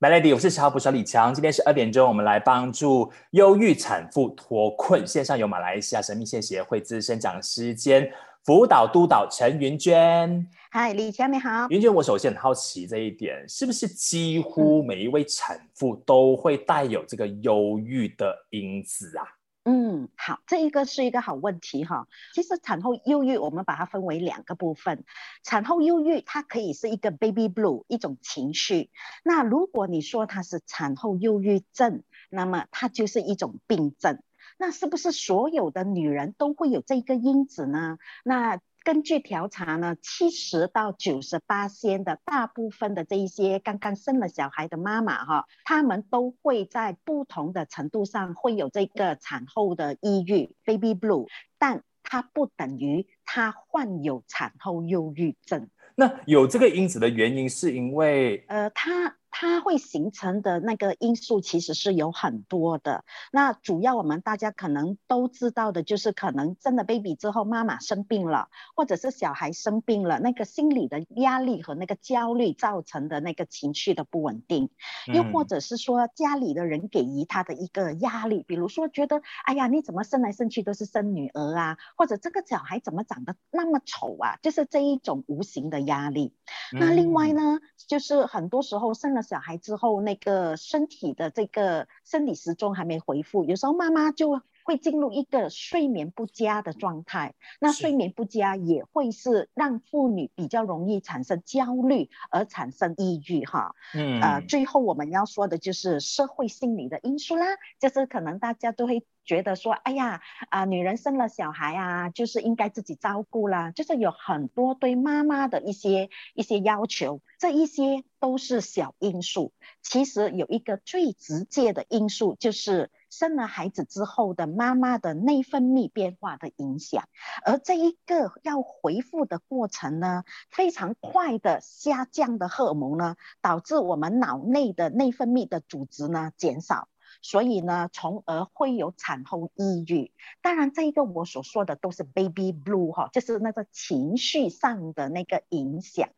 Melody，我是十号捕手李强。今天是二点钟，我们来帮助忧郁产妇脱困。线上有马来西亚神秘线协会资深讲师兼辅导督导陈云娟。嗨，李强你好。云娟，我首先很好奇这一点，是不是几乎每一位产妇都会带有这个忧郁的因子啊？嗯，好，这一个是一个好问题哈。其实产后忧郁，我们把它分为两个部分。产后忧郁它可以是一个 baby blue 一种情绪。那如果你说它是产后忧郁症，那么它就是一种病症。那是不是所有的女人都会有这个因子呢？那根据调查呢，七十到九十八先的大部分的这一些刚刚生了小孩的妈妈哈，她们都会在不同的程度上会有这个产后的抑郁 （baby blue），但它不等于她患有产后忧郁症。那有这个因子的原因是因为呃，她。它会形成的那个因素其实是有很多的。那主要我们大家可能都知道的就是，可能生了 baby 之后，妈妈生病了，或者是小孩生病了，那个心理的压力和那个焦虑造成的那个情绪的不稳定，又或者是说家里的人给予他的一个压力，比如说觉得，哎呀，你怎么生来生去都是生女儿啊，或者这个小孩怎么长得那么丑啊，就是这一种无形的压力。那另外呢，就是很多时候生了。小孩之后，那个身体的这个生理时钟还没恢复，有时候妈妈就会进入一个睡眠不佳的状态。那睡眠不佳也会是让妇女比较容易产生焦虑，而产生抑郁哈。嗯，呃，最后我们要说的就是社会心理的因素啦，就是可能大家都会。觉得说，哎呀，啊，女人生了小孩啊，就是应该自己照顾啦，就是有很多对妈妈的一些一些要求，这一些都是小因素。其实有一个最直接的因素，就是生了孩子之后的妈妈的内分泌变化的影响，而这一个要恢复的过程呢，非常快的下降的荷尔蒙呢，导致我们脑内的内分泌的组织呢减少。所以呢，从而会有产后抑郁。当然，这一个我所说的都是 baby blue 哈，就是那个情绪上的那个影响。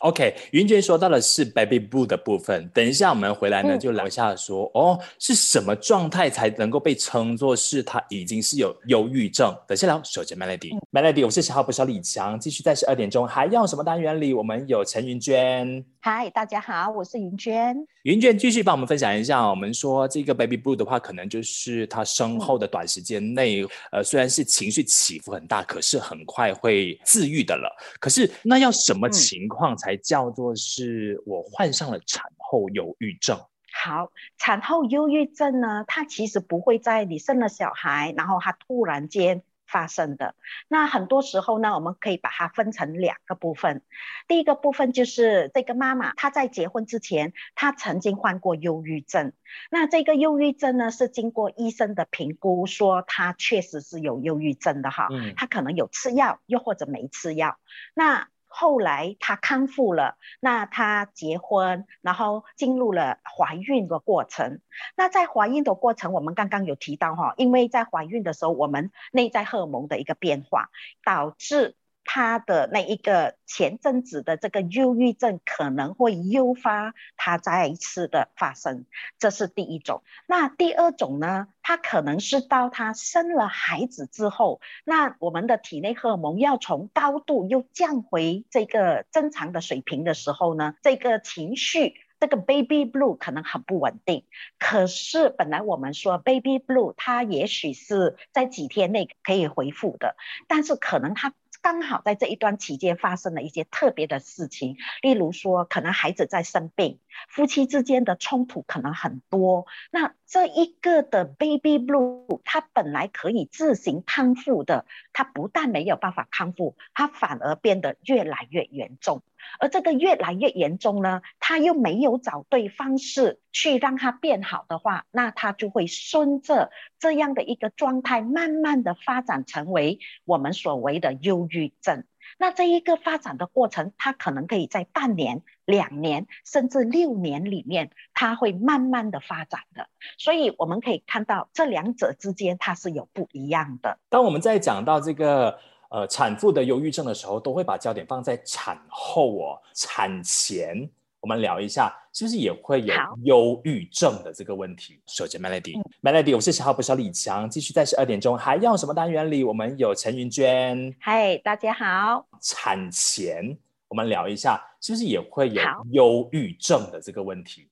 OK，云娟说到的是 baby blue 的部分。等一下我们回来呢，就聊一下说，哦，是什么状态才能够被称作是他已经是有忧郁症？等下聊，首先 Melody，Melody，我是小号不小李强，继续在十二点钟还要什么单元里？我们有陈云娟。嗨，大家好，我是云娟。云娟继续帮我们分享一下，我们说这个 baby blue 的话，可能就是他生后的短时间内，呃，虽然是情绪起伏很大，可是很快会自愈的了。可是那要什么情况才叫做是我患上了产后忧郁症？好，产后忧郁症呢，它其实不会在你生了小孩，然后它突然间。发生的那很多时候呢，我们可以把它分成两个部分。第一个部分就是这个妈妈她在结婚之前，她曾经患过忧郁症。那这个忧郁症呢，是经过医生的评估，说她确实是有忧郁症的哈。嗯。她可能有吃药，又或者没吃药。那后来她康复了，那她结婚，然后进入了怀孕的过程。那在怀孕的过程，我们刚刚有提到哈，因为在怀孕的时候，我们内在荷尔蒙的一个变化，导致。他的那一个前阵子的这个忧郁症可能会诱发他再一次的发生，这是第一种。那第二种呢？他可能是到他生了孩子之后，那我们的体内荷尔蒙要从高度又降回这个正常的水平的时候呢，这个情绪这个 baby blue 可能很不稳定。可是本来我们说 baby blue 它也许是在几天内可以恢复的，但是可能它。刚好在这一段期间发生了一些特别的事情，例如说，可能孩子在生病，夫妻之间的冲突可能很多。那这一个的 baby blue，它本来可以自行康复的，它不但没有办法康复，它反而变得越来越严重。而这个越来越严重呢，他又没有找对方式去让它变好的话，那他就会顺着这样的一个状态，慢慢的发展成为我们所谓的忧郁症。那这一个发展的过程，它可能可以在半年、两年，甚至六年里面，它会慢慢的发展的。所以我们可以看到这两者之间它是有不一样的。当我们在讲到这个。呃，产妇的忧郁症的时候，都会把焦点放在产后哦，产前。我我们聊一下是不是也会有忧郁症的这个问题。首先，Melody，Melody，我是小号不小李强，继续在十二点钟还要什么单元里，我们有陈云娟。嗨，大家好。产前，我们聊一下是不是也会有忧郁症的这个问题。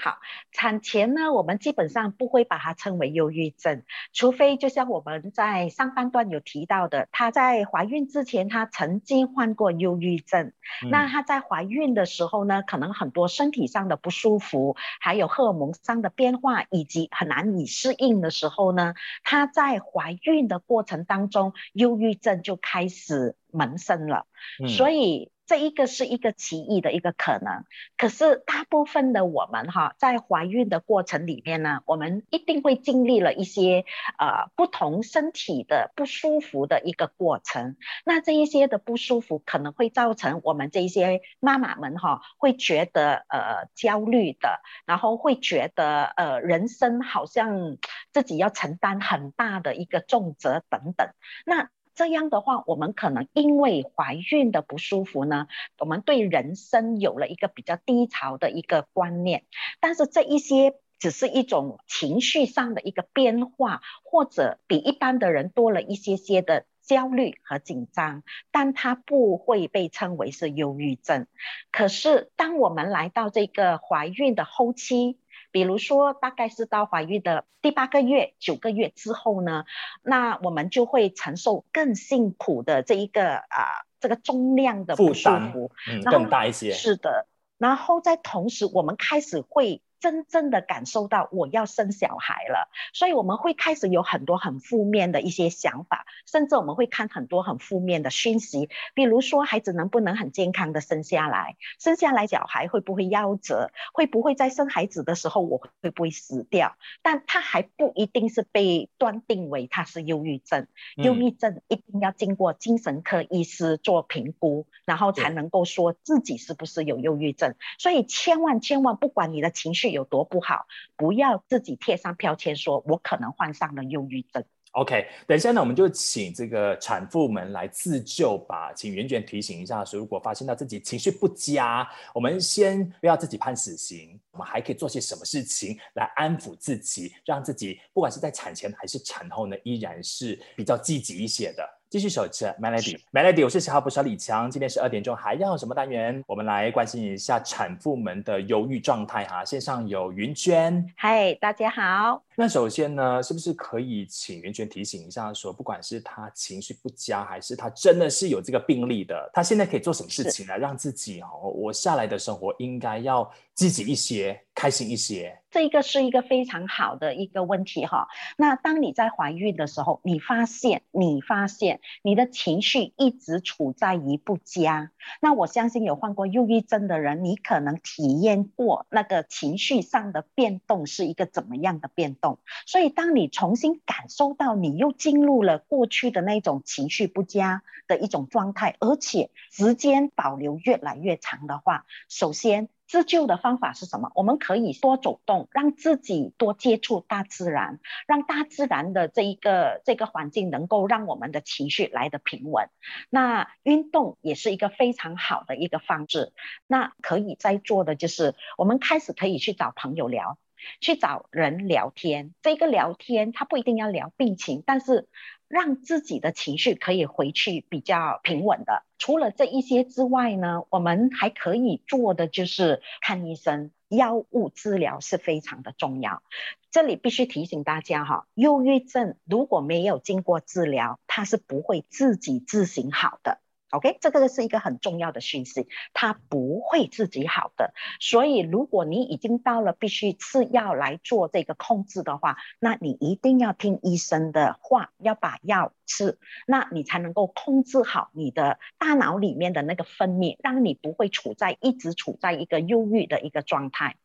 好，产前呢，我们基本上不会把它称为忧郁症，除非就像我们在上半段有提到的，她在怀孕之前，她曾经患过忧郁症。那她在怀孕的时候呢，可能很多身体上的不舒服，还有荷尔蒙上的变化，以及很难以适应的时候呢，她在怀孕的过程当中，忧郁症就开始萌生了。所以。这一个是一个奇异的一个可能，可是大部分的我们哈，在怀孕的过程里面呢，我们一定会经历了一些呃不同身体的不舒服的一个过程。那这一些的不舒服可能会造成我们这些妈妈们哈，会觉得呃焦虑的，然后会觉得呃人生好像自己要承担很大的一个重责等等。那这样的话，我们可能因为怀孕的不舒服呢，我们对人生有了一个比较低潮的一个观念。但是这一些只是一种情绪上的一个变化，或者比一般的人多了一些些的焦虑和紧张，但它不会被称为是忧郁症。可是当我们来到这个怀孕的后期，比如说，大概是到怀孕的第八个月、九个月之后呢，那我们就会承受更辛苦的这一个啊，这个重量的不舒服，嗯，更大一些。是的，然后在同时，我们开始会。真正的感受到我要生小孩了，所以我们会开始有很多很负面的一些想法，甚至我们会看很多很负面的讯息，比如说孩子能不能很健康的生下来，生下来小孩会不会夭折，会不会在生孩子的时候我会不会死掉？但他还不一定是被断定为他是忧郁症，忧郁症一定要经过精神科医师做评估，然后才能够说自己是不是有忧郁症。所以千万千万，不管你的情绪。有多不好，不要自己贴上标签，说我可能患上了忧郁症。OK，等一下呢，我们就请这个产妇们来自救吧。请袁娟提醒一下，说如果发现到自己情绪不佳，我们先不要自己判死刑，我们还可以做些什么事情来安抚自己，让自己不管是在产前还是产后呢，依然是比较积极一些的。继续守着 Melody，Melody，我是小号不小李强。今天十二点钟还要什么单元？我们来关心一下产妇们的忧郁状态哈。线上有云娟，嗨，大家好。那首先呢，是不是可以请云娟提醒一下，说不管是她情绪不佳，还是她真的是有这个病例的，她现在可以做什么事情来让自己哦，我下来的生活应该要积极一些，开心一些。这个是一个非常好的一个问题哈。那当你在怀孕的时候，你发现你发现你的情绪一直处在于不佳，那我相信有患过忧郁症的人，你可能体验过那个情绪上的变动是一个怎么样的变动。所以当你重新感受到你又进入了过去的那种情绪不佳的一种状态，而且时间保留越来越长的话，首先。自救的方法是什么？我们可以多走动，让自己多接触大自然，让大自然的这一个这个环境能够让我们的情绪来得平稳。那运动也是一个非常好的一个方式。那可以再做的就是，我们开始可以去找朋友聊，去找人聊天。这个聊天他不一定要聊病情，但是。让自己的情绪可以回去比较平稳的。除了这一些之外呢，我们还可以做的就是看医生，药物治疗是非常的重要。这里必须提醒大家哈，忧郁症如果没有经过治疗，它是不会自己自行好的。OK，这个是一个很重要的讯息，它不会自己好的。所以，如果你已经到了必须吃药来做这个控制的话，那你一定要听医生的话，要把药吃，那你才能够控制好你的大脑里面的那个分泌，让你不会处在一直处在一个忧郁的一个状态。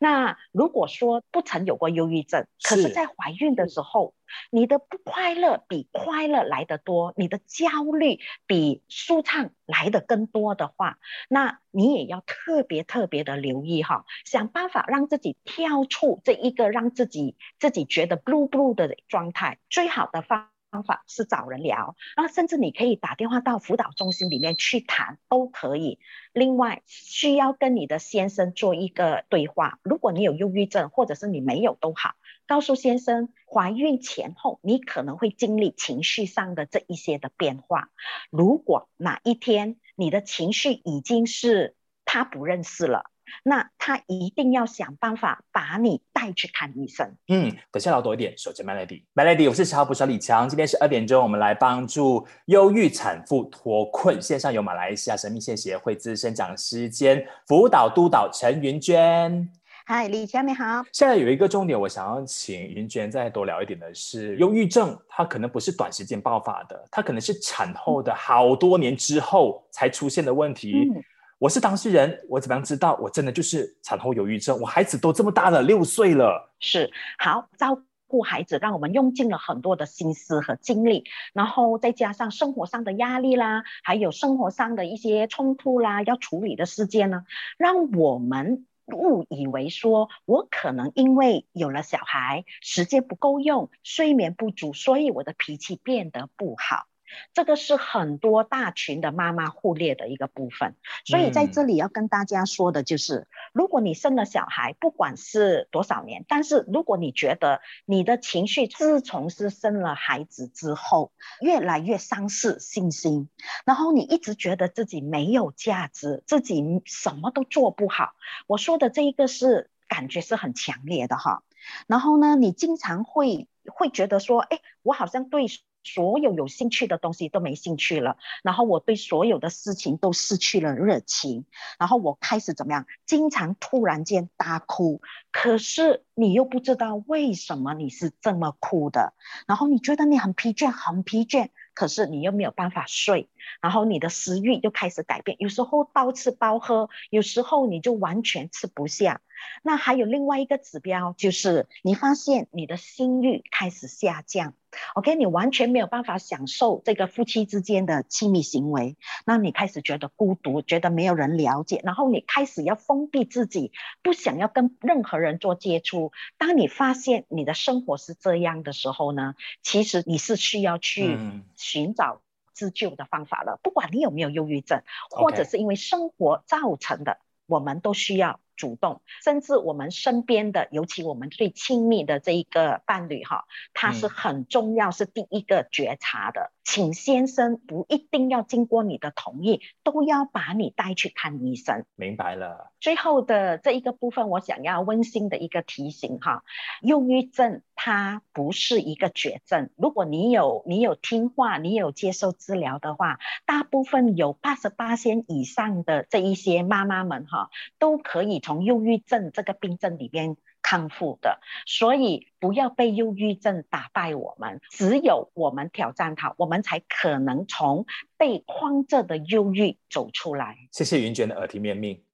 那如果说不曾有过忧郁症，可是在怀孕的时候，你的不快乐比快乐来得多，你的焦虑比舒畅来得更多的话，那你也要特别特别的留意哈，想办法让自己跳出这一个让自己自己觉得 blue blue 的状态。最好的方方法是找人聊，那甚至你可以打电话到辅导中心里面去谈，都可以。另外，需要跟你的先生做一个对话。如果你有忧郁症，或者是你没有都好，告诉先生，怀孕前后你可能会经历情绪上的这一些的变化。如果哪一天你的情绪已经是他不认识了。那他一定要想办法把你带去看医生。嗯，等下聊多一点。守着 Melody，Melody，我是小普小李强。今天是二点钟，我们来帮助忧郁产妇脱困。线上有马来西亚神秘线协会资深讲师兼辅导督导陈云娟。嗨，李强你好。现在有一个重点，我想要请云娟再多聊一点的是，忧郁症它可能不是短时间爆发的，它可能是产后的好多年之后才出现的问题。我是当事人，我怎么样知道我真的就是产后忧郁症？我孩子都这么大了，六岁了。是好照顾孩子，让我们用尽了很多的心思和精力，然后再加上生活上的压力啦，还有生活上的一些冲突啦，要处理的事件呢，让我们误以为说我可能因为有了小孩，时间不够用，睡眠不足，所以我的脾气变得不好。这个是很多大群的妈妈忽略的一个部分，所以在这里要跟大家说的就是，如果你生了小孩，不管是多少年，但是如果你觉得你的情绪自从是生了孩子之后，越来越丧失信心，然后你一直觉得自己没有价值，自己什么都做不好，我说的这一个是感觉是很强烈的哈。然后呢，你经常会会觉得说，哎，我好像对。所有有兴趣的东西都没兴趣了，然后我对所有的事情都失去了热情，然后我开始怎么样？经常突然间大哭，可是你又不知道为什么你是这么哭的，然后你觉得你很疲倦，很疲倦。可是你又没有办法睡，然后你的食欲又开始改变，有时候暴吃暴喝，有时候你就完全吃不下。那还有另外一个指标，就是你发现你的心率开始下降，OK，你完全没有办法享受这个夫妻之间的亲密行为，那你开始觉得孤独，觉得没有人了解，然后你开始要封闭自己，不想要跟任何人做接触。当你发现你的生活是这样的时候呢，其实你是需要去。寻找自救的方法了。不管你有没有忧郁症，或者是因为生活造成的，我们都需要主动。甚至我们身边的，尤其我们最亲密的这一个伴侣哈，他是很重要，是第一个觉察的。请先生不一定要经过你的同意，都要把你带去看医生。明白了。最后的这一个部分，我想要温馨的一个提醒哈，忧郁症它不是一个绝症。如果你有你有听话，你有接受治疗的话，大部分有八十八仙以上的这一些妈妈们哈，都可以从忧郁症这个病症里边。康复的，所以不要被忧郁症打败我们。只有我们挑战它，我们才可能从被框着的忧郁走出来。谢谢云娟的耳提面命。